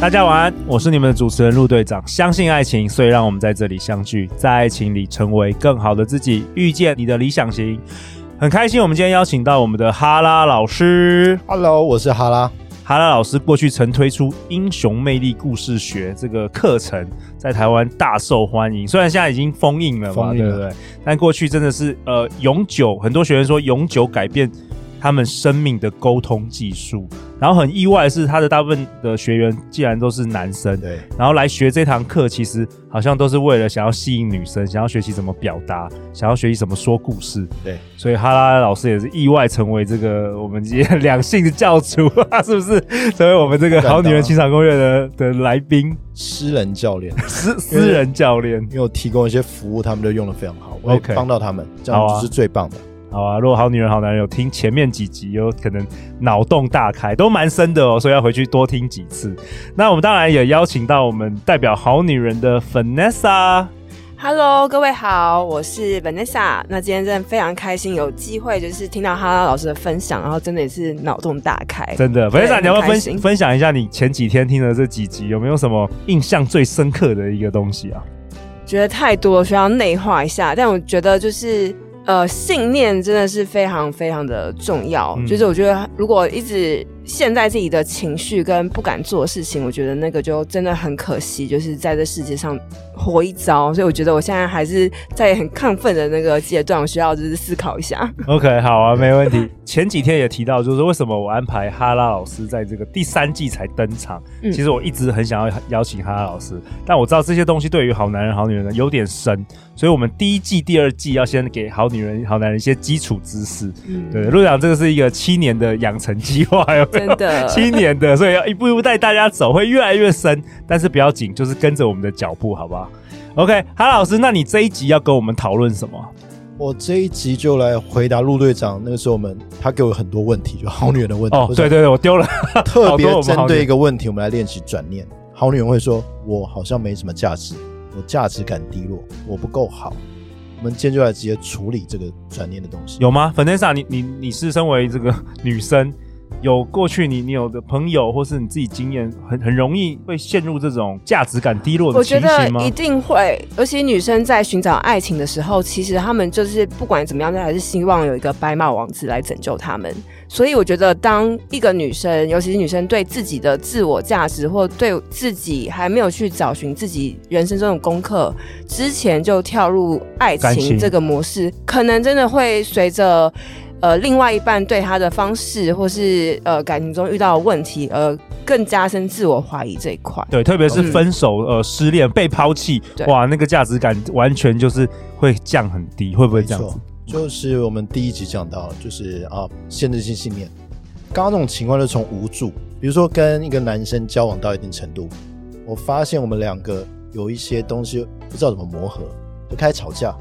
大家晚安，我是你们的主持人陆队长。相信爱情，所以让我们在这里相聚，在爱情里成为更好的自己，遇见你的理想型。很开心，我们今天邀请到我们的哈拉老师。Hello，我是哈拉。哈拉老师过去曾推出《英雄魅力故事学》这个课程，在台湾大受欢迎。虽然现在已经封印了对不对？但过去真的是呃永久，很多学员说永久改变他们生命的沟通技术。然后很意外的是，他的大部分的学员既然都是男生，对，然后来学这堂课，其实好像都是为了想要吸引女生，想要学习怎么表达，想要学习怎么说故事，对。所以哈拉老师也是意外成为这个我们今天两性的教主，是不是？成为我们这个好女人情场攻略的的来宾，私人教练，私私人教练，因为我提供一些服务，他们都用的非常好，OK，帮到他们，这样就是最棒的。好啊，如果好女人好男人有听前面几集，有可能脑洞大开，都蛮深的哦，所以要回去多听几次。那我们当然也邀请到我们代表好女人的 Vanessa。Hello，各位好，我是 Vanessa。那今天真的非常开心，有机会就是听到哈拉老师的分享，然后真的也是脑洞大开。真的，Vanessa，你要不要分分享一下你前几天听的这几集，有没有什么印象最深刻的一个东西啊？觉得太多，需要内化一下。但我觉得就是。呃，信念真的是非常非常的重要。嗯、就是我觉得，如果一直陷在自己的情绪跟不敢做的事情，我觉得那个就真的很可惜，就是在这世界上活一遭。所以我觉得我现在还是在很亢奋的那个阶段，我需要就是思考一下。OK，好啊，没问题。前几天也提到，就是为什么我安排哈拉老师在这个第三季才登场。嗯、其实我一直很想要邀请哈拉老师，但我知道这些东西对于好男人、好女人呢有点深。所以，我们第一季、第二季要先给好女人、好男人一些基础知识。嗯，对，陆长，这个是一个七年的养成计划，有没有？真的，七年的，所以要一步一步带大家走，会越来越深。但是不要紧，就是跟着我们的脚步，好不好？OK，哈老师，那你这一集要跟我们讨论什么？我这一集就来回答陆队长。那个时候，我们他给我很多问题，就好女人的问题。哦，对对对，我丢了。特别针对一个问题，我们来练习转念。好女人会说：“我好像没什么价值。”我价值感低落，我不够好。我们今天就来直接处理这个转念的东西，有吗？Vanessa，你你你是身为这个女生，有过去你你有的朋友，或是你自己经验，很很容易会陷入这种价值感低落的情形吗？我觉得一定会，尤其女生在寻找爱情的时候，其实她们就是不管怎么样，都还是希望有一个白马王子来拯救她们。所以我觉得，当一个女生，尤其是女生，对自己的自我价值，或对自己还没有去找寻自己人生中的功课之前，就跳入爱情这个模式，可能真的会随着呃另外一半对他的方式，或是呃感情中遇到的问题，而更加深自我怀疑这一块。对，特别是分手、嗯、呃失恋、被抛弃，哇，那个价值感完全就是会降很低，会不会这样子？就是我们第一集讲到，就是啊，限制性信念。刚刚那种情况，就从无助，比如说跟一个男生交往到一定程度，我发现我们两个有一些东西不知道怎么磨合，就开始吵架。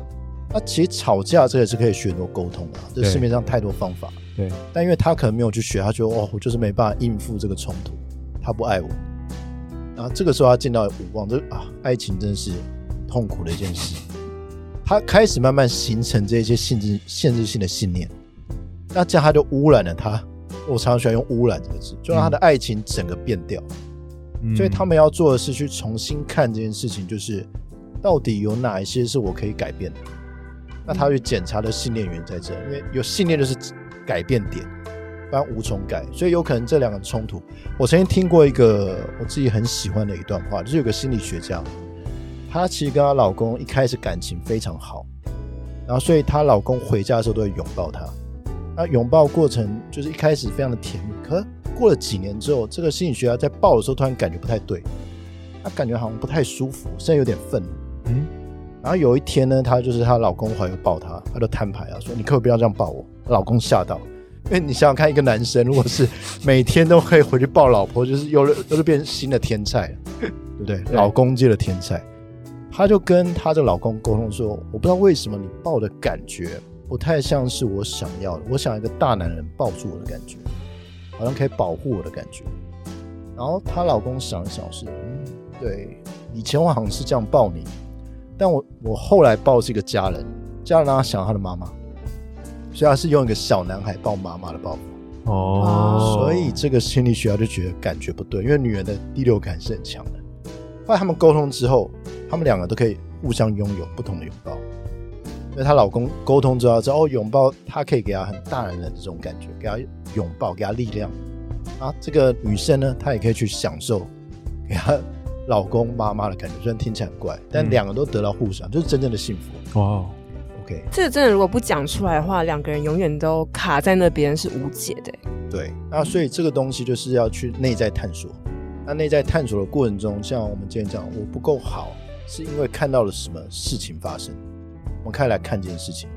那其实吵架这也是可以学很多沟通的，这市面上太多方法。对。但因为他可能没有去学，他觉得哦，我就是没办法应付这个冲突，他不爱我。然后这个时候他见到无望，这啊，爱情真是痛苦的一件事。他开始慢慢形成这些限制、限制性的信念，那这样他就污染了他。我常常喜欢用“污染”这个字，就让他的爱情整个变掉。嗯、所以他们要做的是去重新看这件事情，就是到底有哪一些是我可以改变的。那他去检查的信念源在这，因为有信念就是改变点，不然无从改。所以有可能这两个冲突。我曾经听过一个我自己很喜欢的一段话，就是有个心理学家。她其实跟她老公一开始感情非常好，然后所以她老公回家的时候都会拥抱她。那拥抱过程就是一开始非常的甜蜜，可过了几年之后，这个心理学家在抱的时候突然感觉不太对，他感觉好像不太舒服，甚至有点愤怒。嗯，然后有一天呢，她就是她老公怀又抱她，她就摊牌啊，说你可不可以不要这样抱我？她老公吓到，因为你想想看，一个男生如果是每天都可以回去抱老婆，就是又又是变新的天菜，对不对？对老公界的天菜。她就跟她的老公沟通说，我不知道为什么你抱的感觉不太像是我想要的，我想一个大男人抱住我的感觉，好像可以保护我的感觉。然后她老公想一想是，嗯，对，以前我好像是这样抱你。但我我后来抱是一个家人，家人让他想他的妈妈，所以他是用一个小男孩抱妈妈的抱法。哦，所以这个心理学家就觉得感觉不对，因为女人的第六感是很强的。后来他们沟通之后，他们两个都可以互相拥有不同的拥抱。因为她老公沟通之后知道哦，拥抱他可以给她很大男人的这种感觉，给她拥抱，给她力量。啊，这个女生呢，她也可以去享受，给她。老公妈妈的感觉，虽然听起来很怪，但两个都得到互赏，嗯、就是真正的幸福。哇，OK，这个真的如果不讲出来的话，两个人永远都卡在那边是无解的。对，那所以这个东西就是要去内在探索。那内在探索的过程中，像我们今天讲，我不够好，是因为看到了什么事情发生？我们开始来看这件事情。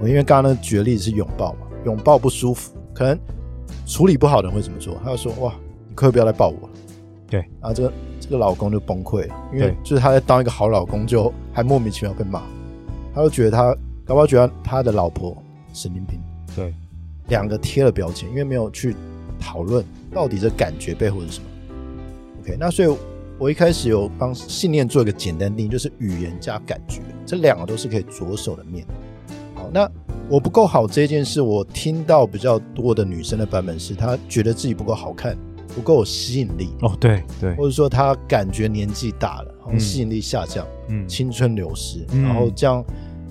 我因为刚刚那举的例子是拥抱嘛，拥抱不舒服，可能处理不好的人会怎么做？他就说：“哇，你可以不要来抱我。”对，然后这个。这个老公就崩溃了，因为就是他在当一个好老公，就还莫名其妙被骂，他就觉得他搞不好觉得他的老婆神经病。对，两个贴了标签，因为没有去讨论到底这感觉背后是什么。OK，那所以我一开始有帮信念做一个简单定义，就是语言加感觉，这两个都是可以着手的面。好，那我不够好这件事，我听到比较多的女生的版本是，她觉得自己不够好看。不够有吸引力哦，对对，或者说他感觉年纪大了，然后吸引力下降，嗯，青春流失，嗯，然后这样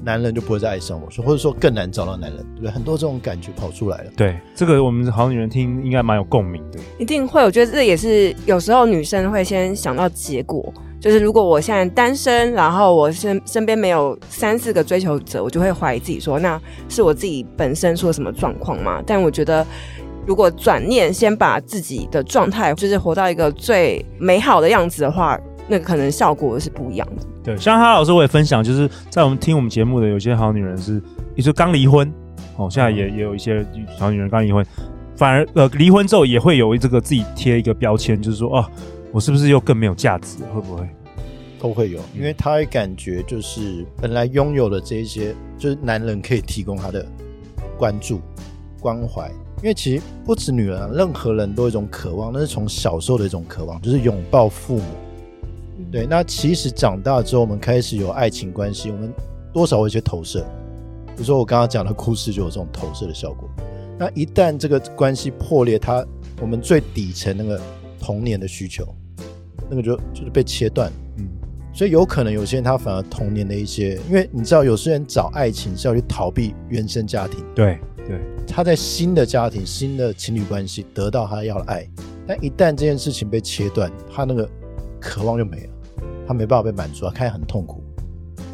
男人就不会再爱上我，说或者说更难找到男人，对不对？很多这种感觉跑出来了。对，这个我们好女人听应该蛮有共鸣的，一定会。我觉得这也是有时候女生会先想到结果，就是如果我现在单身，然后我身身边没有三四个追求者，我就会怀疑自己说，那是我自己本身出了什么状况吗？但我觉得。如果转念先把自己的状态，就是活到一个最美好的样子的话，那可能效果是不一样的。对，像哈老师我也分享，就是在我们听我们节目的有些好女人是，你说刚离婚，哦，现在也也有一些好女人刚离婚，反而呃离婚之后也会有这个自己贴一个标签，就是说哦，我是不是又更没有价值？会不会？都会有，因为他会感觉就是本来拥有的这一些，就是男人可以提供他的关注、关怀。因为其实不止女人啊，任何人都有一种渴望，那是从小时候的一种渴望，就是拥抱父母。对，那其实长大之后，我们开始有爱情关系，我们多少会有一些投射。比如说我刚刚讲的故事，就有这种投射的效果。那一旦这个关系破裂，它我们最底层那个童年的需求，那个就就是被切断。嗯，所以有可能有些人他反而童年的一些，因为你知道，有些人找爱情是要去逃避原生家庭。对。对，他在新的家庭、新的情侣关系得到他要的爱，但一旦这件事情被切断，他那个渴望就没了，他没办法被满足，他开始很痛苦。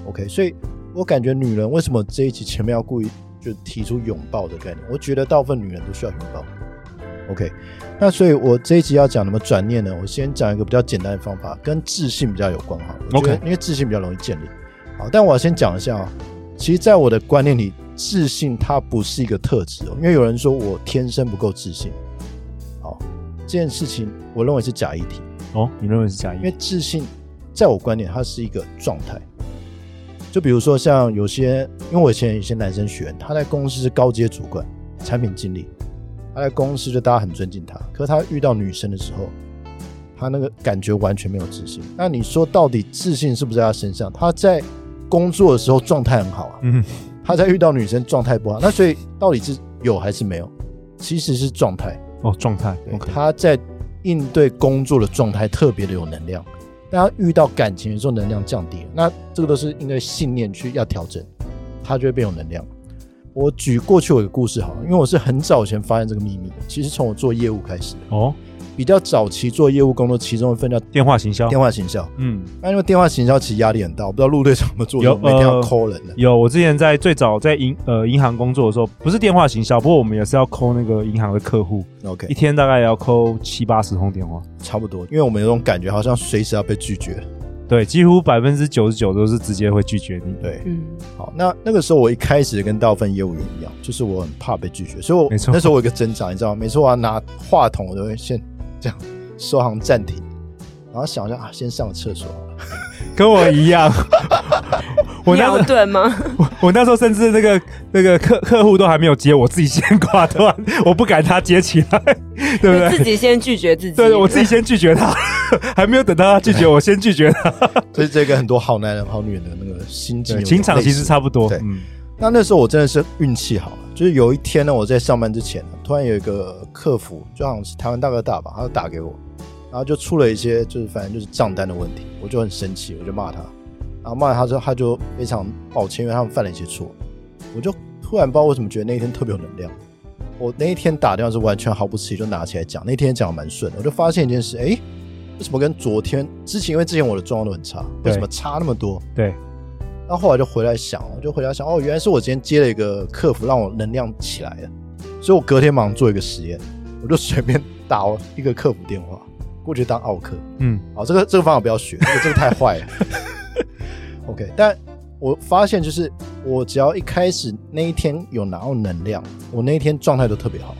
OK，所以我感觉女人为什么这一集前面要故意就提出拥抱的概念？我觉得大部分女人都需要拥抱。OK，那所以我这一集要讲什么转念呢？我先讲一个比较简单的方法，跟自信比较有关哈。OK，因为自信比较容易建立。好，但我要先讲一下啊，其实，在我的观念里。自信它不是一个特质哦，因为有人说我天生不够自信。好，这件事情我认为是假议题哦。你认为是假议题？因为自信在我观点，它是一个状态。就比如说像有些，因为我以前有些男生学员，他在公司是高阶主管、产品经理，他在公司就大家很尊敬他。可是他遇到女生的时候，他那个感觉完全没有自信。那你说到底自信是不是在他身上？他在工作的时候状态很好啊。嗯。他在遇到女生状态不好，那所以到底是有还是没有？其实是状态哦，状态。Okay. 他在应对工作的状态特别的有能量，但他遇到感情的时候能量降低，那这个都是因为信念去要调整，他就会变有能量。我举过去我一个故事好了，因为我是很早以前发现这个秘密的，其实从我做业务开始哦。比较早期做业务工作，其中一份叫电话行销。电话行销，嗯，那因为电话行销其实压力很大，我不知道陆队长怎么做，有每天要 call 人的。有，我之前在最早在银呃银行工作的时候，不是电话行销，不过我们也是要 call 那个银行的客户。OK，一天大概也要 call 七八十通电话，差不多。因为我们有种感觉，好像随时要被拒绝。对，几乎百分之九十九都是直接会拒绝你。对，嗯，好，那那个时候我一开始跟大部分业务员一样，就是我很怕被拒绝，所以我没错，那时候我有一个挣扎，你知道吗？每次我要拿话筒，我都会先这样。收行暂停，然后想一下啊，先上个厕所，跟我一样。我那对吗？我我那时候甚至那个那个客客户都还没有接，我自己先挂断，我不敢他接起来，对不对？自己先拒绝自己，对，我自己先拒绝他，还没有等到他拒绝我，先拒绝他。所以这个很多好男人好女人的那个心境情场其实差不多。对，嗯。那那时候我真的是运气好了，就是有一天呢，我在上班之前，突然有一个客服，就好像是台湾大哥大吧，他就打给我。然后就出了一些，就是反正就是账单的问题，我就很生气，我就骂他，然后骂他之后，他就非常抱歉，因为他们犯了一些错。我就突然不知道为什么觉得那一天特别有能量。我那一天打电话是完全毫不迟疑就拿起来讲，那天讲的蛮顺的。我就发现一件事，哎，为什么跟昨天之前，因为之前我的状况都很差，为什么差那么多？对。然后后来就回来想，我就回来想，哦，原来是我今天接了一个客服，让我能量起来了。所以我隔天马上做一个实验，我就随便打一个客服电话。过去当奥客，嗯，好，这个这个方法不要学，这个这个太坏了。OK，但我发现就是我只要一开始那一天有拿到能量，我那一天状态都特别好。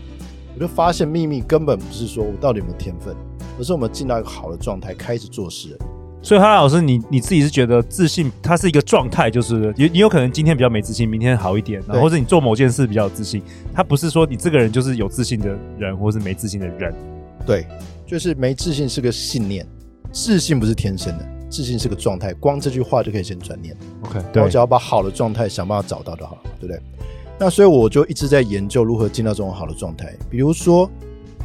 我就发现秘密根本不是说我到底有没有天分，而是我们进到一个好的状态开始做事。所以哈老师，你你自己是觉得自信，它是一个状态，就是你你有可能今天比较没自信，明天好一点，然后或者你做某件事比较有自信，它不是说你这个人就是有自信的人，或是没自信的人，对。就是没自信是个信念，自信不是天生的，自信是个状态。光这句话就可以先转念。OK，对，我只要把好的状态想办法找到就好了，对不对？那所以我就一直在研究如何进到这种好的状态。比如说，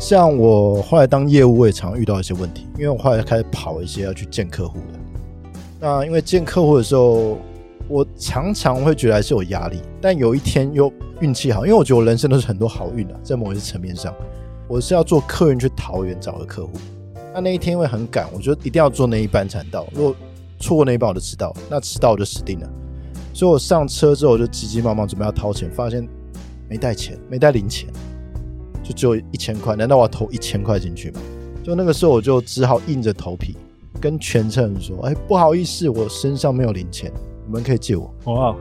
像我后来当业务，我也常遇到一些问题，因为我后来开始跑一些要去见客户的。那因为见客户的时候，我常常会觉得还是有压力，但有一天又运气好，因为我觉得我人生都是很多好运的，在某一些层面上。我是要坐客运去桃园找个客户，那那一天因为很赶，我觉得一定要坐那一班才到。如果错过那一班，我就迟到，那迟到我就死定了。所以我上车之后，我就急急忙忙准备要掏钱，发现没带钱，没带零钱，就只有一千块。难道我要投一千块进去吗？就那个时候，我就只好硬着头皮跟全车人说：“哎，不好意思，我身上没有零钱，你们可以借我。”哇，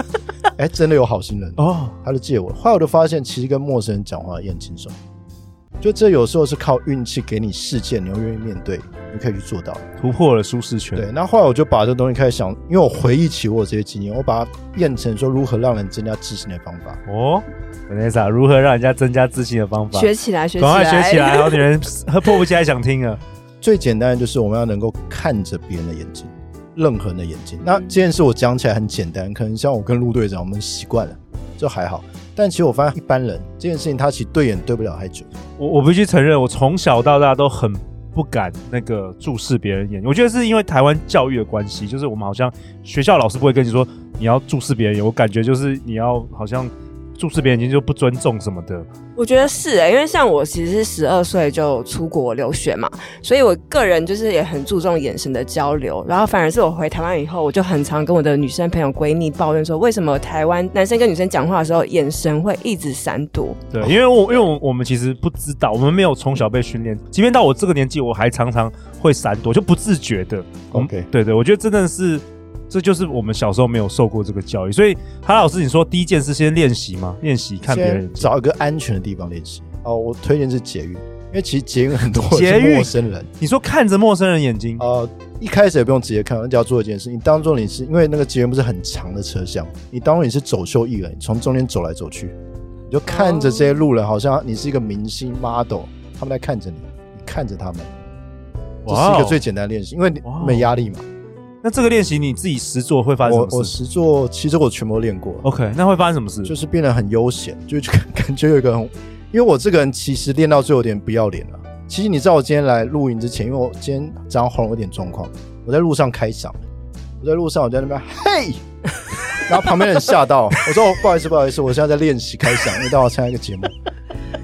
哎，真的有好心人哦，他就借我。后来我就发现，其实跟陌生人讲话也很轻松。就这有时候是靠运气给你事件，你又愿意面对，你可以去做到，突破了舒适圈。对，那后来我就把这东西开始想，因为我回忆起我这些经验，我把它变成说如何让人增加自信的方法。哦，Vanessa，如何让人家增加自信的方法？学起来，学起来，赶快学起来！好女人 迫不及待想听啊。最简单的就是我们要能够看着别人的眼睛，任何人的眼睛。那这件事我讲起来很简单，可能像我跟陆队长，我们习惯了，就还好。但其实我发现一般人这件事情，他其实对眼对不了太久。我我必须承认，我从小到大都很不敢那个注视别人眼。我觉得是因为台湾教育的关系，就是我们好像学校老师不会跟你说你要注视别人眼，我感觉就是你要好像。注视别人眼睛就不尊重什么的，我觉得是哎、欸，因为像我其实是十二岁就出国留学嘛，所以我个人就是也很注重眼神的交流。然后反而是我回台湾以后，我就很常跟我的女生朋友闺蜜抱怨说，为什么台湾男生跟女生讲话的时候眼神会一直闪躲？对，因为我因为我我们其实不知道，我们没有从小被训练，即便到我这个年纪，我还常常会闪躲，就不自觉的。OK，对对，我觉得真的是。这就是我们小时候没有受过这个教育，所以哈老师，你说第一件事先练习吗？练习看别人，找一个安全的地方练习。哦，我推荐是捷运，因为其实捷运很多 是陌生人。你说看着陌生人眼睛？呃，一开始也不用直接看，你只要做一件事，你当做你是因为那个捷运不是很长的车厢，你当做你是走秀艺人，你从中间走来走去，你就看着这些路人，好像你是一个明星 model，他们在看着你，你看着他们，这是一个最简单的练习，因为你没压力嘛。那这个练习你自己实做会发生什么事？我我实做，其实我全部都练过。OK，那会发生什么事？就是变得很悠闲，就 感觉有一个很，因为我这个人其实练到最后有点不要脸了。其实你知道我今天来录影之前，因为我今天早上喉咙有点状况，我在路上开嗓，我在路上我在那边嘿，然后旁边人吓到，我说、哦、不好意思，不好意思，我现在在练习开嗓，因为待会要参加一个节目。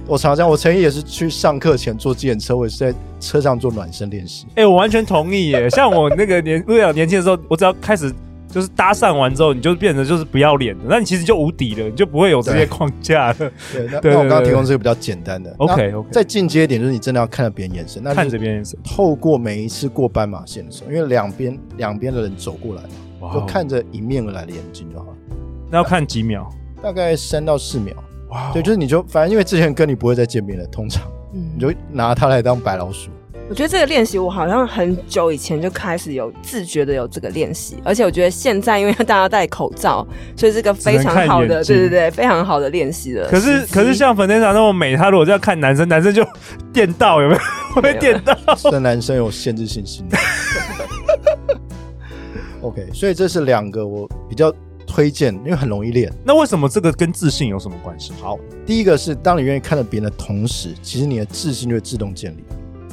我常常这样，我曾经也是去上课前坐计程车，我也是在车上做暖身练习。哎、欸，我完全同意耶。像我那个年，我年轻的时候，我只要开始。就是搭讪完之后，你就变成就是不要脸的，那你其实就无敌了，你就不会有这些框架了。对，那 那我刚刚提供这个比较简单的。OK OK。再进阶一点，就是你真的要看着别人眼神，那看着别人眼神，透过每一次过斑马线的时候，因为两边两边的人走过来嘛.就看着迎面而来的眼睛就好了。那要看几秒？大概三到四秒。哇、wow。对，就是你就反正因为之前跟你不会再见面了，通常，嗯，你就拿它来当白老鼠。我觉得这个练习，我好像很久以前就开始有自觉的有这个练习，而且我觉得现在因为大家戴口罩，所以这个非常好的，对对对，非常好的练习了。可是可是像粉天长那么美，他如果这样看男生，男生就 电到有没有？会被电到？这男生有限制性心理。OK，所以这是两个我比较推荐，因为很容易练。那为什么这个跟自信有什么关系？好，第一个是当你愿意看着别人的同时，其实你的自信就会自动建立。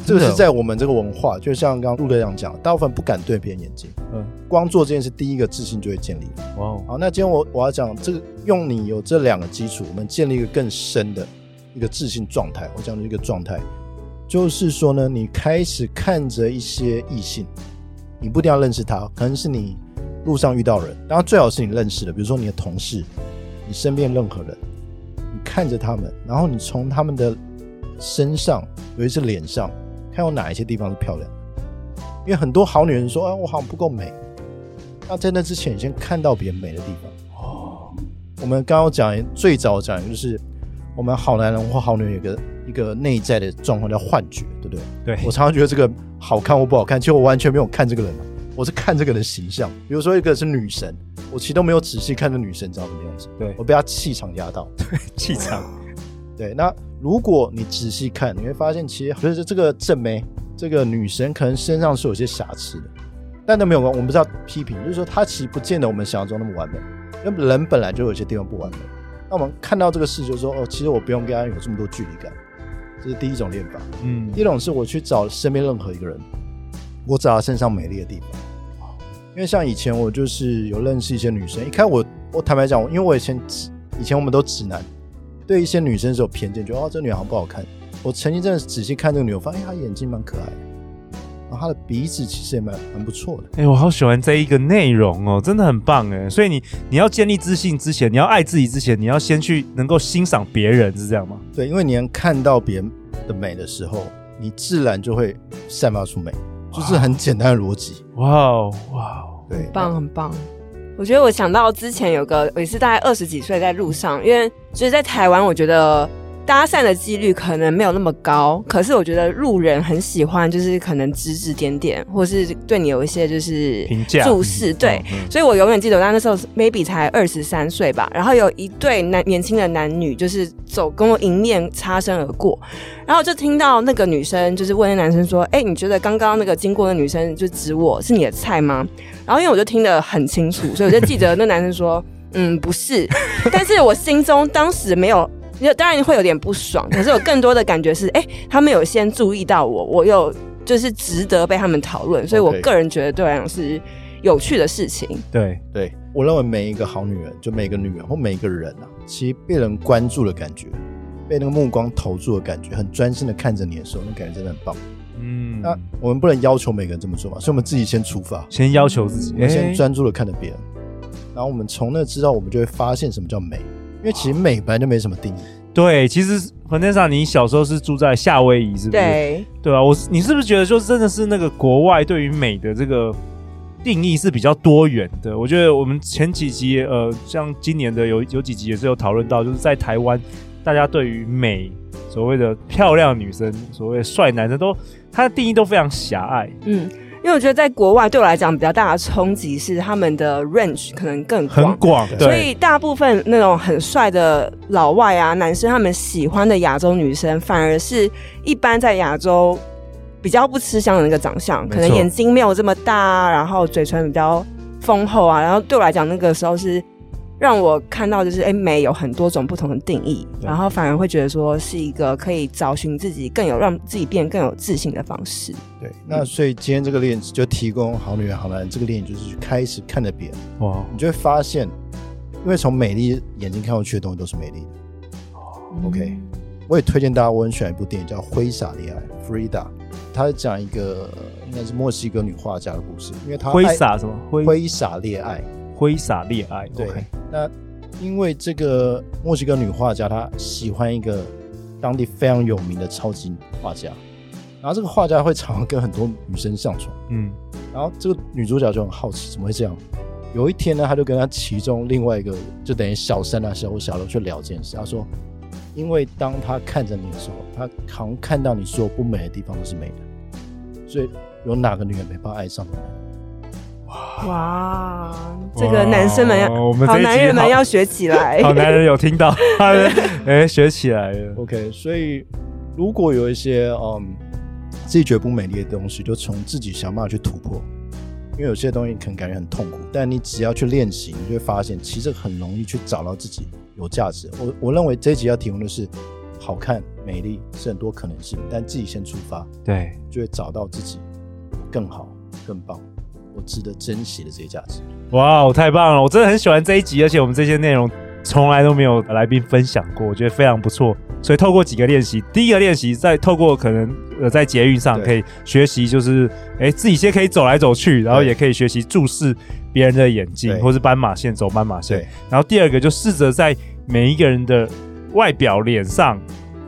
这个是在我们这个文化，就像刚刚陆队长讲，大部分不敢对别人眼睛。嗯，光做这件事，第一个自信就会建立。哇哦，好，那今天我我要讲这个，用你有这两个基础，我们建立一个更深的一个自信状态。我讲的一个状态，就是说呢，你开始看着一些异性，你不一定要认识他，可能是你路上遇到人，当然最好是你认识的，比如说你的同事，你身边任何人，你看着他们，然后你从他们的身上，尤其是脸上。看有哪一些地方是漂亮的，因为很多好女人说：“啊，我好像不够美。”那在那之前，你先看到别人美的地方。哦，我们刚刚讲最早讲的就是，我们好男人或好女人有个一个内在的状况叫幻觉，对不对？对。我常常觉得这个好看或不好看，其实我完全没有看这个人，我是看这个人的形象。比如说一个是女神，我其实都没有仔细看这女神长什么样子。对，我被她气场压到。对，气场。对，那。如果你仔细看，你会发现，其实就是这个正妹，这个女神可能身上是有些瑕疵的，但都没有关。我们不是要批评，就是说她其实不见得我们想象中那么完美，因为人本来就有些地方不完美。那我们看到这个事，就是说，哦，其实我不用跟她有这么多距离感，这是第一种练法。嗯，第一种是我去找身边任何一个人，我找他身上美丽的地方。因为像以前我就是有认识一些女生，一开始我我坦白讲，因为我以前以前我们都直男。对一些女生是有偏见，觉得哦，这女孩不好看。我曾经真的仔细看这个女我，发现她眼睛蛮可爱的，然后她的鼻子其实也蛮蛮不错的。哎、欸，我好喜欢这一个内容哦，真的很棒哎。所以你你要建立自信之前，你要爱自己之前，你要先去能够欣赏别人，是这样吗？对，因为你能看到别人的美的时候，你自然就会散发出美，就是很简单的逻辑。哇哦哇哦，对，很棒很棒。我觉得我想到之前有个，我也是大概二十几岁在路上，因为就是在台湾，我觉得搭讪的几率可能没有那么高，可是我觉得路人很喜欢，就是可能指指点点，或是对你有一些就是评价注视，对，所以我永远记得，我那时候 maybe 才二十三岁吧，然后有一对男年轻的男女就是走跟我迎面擦身而过，然后就听到那个女生就是问那男生说：“哎，你觉得刚刚那个经过的女生就指我是你的菜吗？”然后因为我就听得很清楚，所以我就记得那男生说：“嗯，不是。”但是我心中当时没有，当然会有点不爽。可是有更多的感觉是：哎，他们有先注意到我，我有就是值得被他们讨论。所以我个人觉得对我来讲是有趣的事情。对对，我认为每一个好女人，就每个女人或每一个人啊，其实被人关注的感觉，被那个目光投注的感觉，很专心的看着你的时候，那感觉真的很棒。嗯，那我们不能要求每个人这么做嘛，所以我们自己先出发，先要求自己，我们先专注的看着别人，然后我们从那知道，我们就会发现什么叫美，因为其实美本来就没什么定义。对，其实粉天上，你小时候是住在夏威夷，是不是？对，对啊，我你是不是觉得就真的是那个国外对于美的这个定义是比较多元的？我觉得我们前几集呃，像今年的有有几集也是有讨论到，就是在台湾，大家对于美。所谓的漂亮女生，所谓帅男生都，他的定义都非常狭隘。嗯，因为我觉得在国外对我来讲比较大的冲击是他们的 range 可能更广，很广，所以大部分那种很帅的老外啊，男生他们喜欢的亚洲女生，反而是一般在亚洲比较不吃香的那个长相，可能眼睛没有这么大，然后嘴唇比较丰厚啊，然后对我来讲那个时候是。让我看到就是，哎，美有很多种不同的定义，然后反而会觉得说是一个可以找寻自己更有让自己变更有自信的方式。对，那所以今天这个练习就提供好女人好男人这个练习，就是去开始看着别人，哇，你就会发现因为从美丽眼睛看过去的东西都是美丽的。嗯 OK，我也推荐大家，我很喜欢一部电影叫《挥洒恋爱》（Frida），它是讲一个应该是墨西哥女画家的故事，因为她挥洒什么？挥挥洒恋爱，挥洒恋爱。对，okay、那因为这个墨西哥女画家她喜欢一个当地非常有名的超级画家，然后这个画家会常常跟很多女生上床，嗯，然后这个女主角就很好奇，怎么会这样？有一天呢，她就跟她其中另外一个，就等于小三啊、小五、小六去聊这件事。她说，因为当他看着你的时候，他好像看到你所有不美的地方都是美的，所以有哪个女人没办法爱上你？哇，这个男生们要，我们好男人们要学起来。好男人有听到，哎、欸，学起来了。OK，所以如果有一些嗯自己觉得不美丽的东西，就从自己想办法去突破。因为有些东西可能感觉很痛苦，但你只要去练习，你就会发现其实很容易去找到自己有价值。我我认为这一集要提供的是好看、美丽是很多可能性，但自己先出发，对，就会找到自己更好、更棒、我值得珍惜的这些价值。哇，我太棒了！我真的很喜欢这一集，而且我们这些内容从来都没有来宾分享过，我觉得非常不错。所以透过几个练习，第一个练习在透过可能。呃，在捷运上可以学习，就是哎、欸，自己先可以走来走去，然后也可以学习注视别人的眼睛，或是斑马线走斑马线。然后第二个就试着在每一个人的外表脸上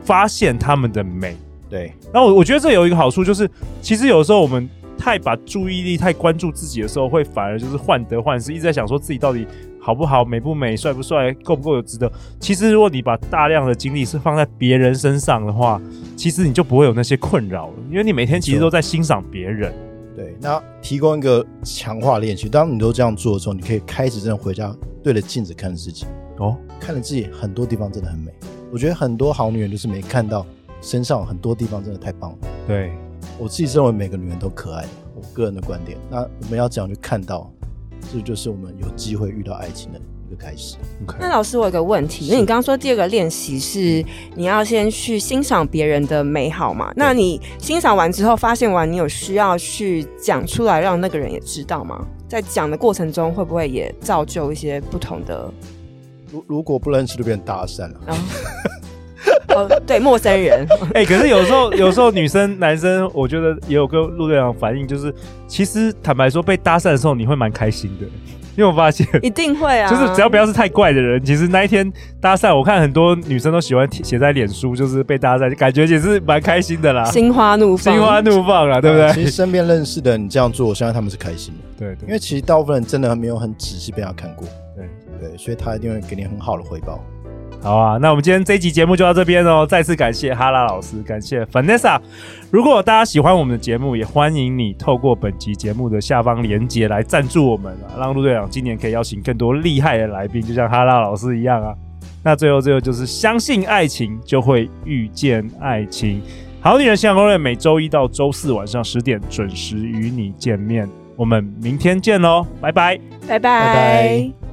发现他们的美。对。然后我我觉得这有一个好处，就是其实有时候我们太把注意力太关注自己的时候，会反而就是患得患失，一直在想说自己到底。好不好，美不美，帅不帅，够不够有值得？其实，如果你把大量的精力是放在别人身上的话，其实你就不会有那些困扰了，因为你每天其实都在欣赏别人。对，那提供一个强化练习，当你都这样做的时候，你可以开始真的回家对着镜子看自己哦，看着自己很多地方真的很美。我觉得很多好女人就是没看到身上很多地方真的太棒了。对，我自己认为每个女人都可爱，我个人的观点。那我们要怎样去看到。这就是我们有机会遇到爱情的一个开始。Okay. 那老师，我有个问题，因为你刚刚说第二个练习是你要先去欣赏别人的美好嘛？那你欣赏完之后，发现完你有需要去讲出来，让那个人也知道吗？在讲的过程中，会不会也造就一些不同的？如如果不认识就变搭讪了。Oh. 哦，对，陌生人。哎、欸，可是有时候，有时候女生、男生，我觉得也有跟陆队长反应，就是其实坦白说，被搭讪的时候，你会蛮开心的，因为我发现一定会啊，就是只要不要是太怪的人，其实那一天搭讪，我看很多女生都喜欢写在脸书，就是被搭讪，感觉也是蛮开心的啦，心花怒放，心花怒放啊，对不对？其实身边认识的你这样做，我相信他们是开心的，对，对，对，因为其实大部分人真的没有很仔细被他看过，对对，所以他一定会给你很好的回报。好啊，那我们今天这一集节目就到这边哦。再次感谢哈拉老师，感谢 Vanessa。如果大家喜欢我们的节目，也欢迎你透过本集节目的下方连结来赞助我们啊，让陆队长今年可以邀请更多厉害的来宾，就像哈拉老师一样啊。那最后最后就是相信爱情，就会遇见爱情。好女人情感攻略每周一到周四晚上十点准时与你见面，我们明天见喽，拜拜，拜拜。拜拜。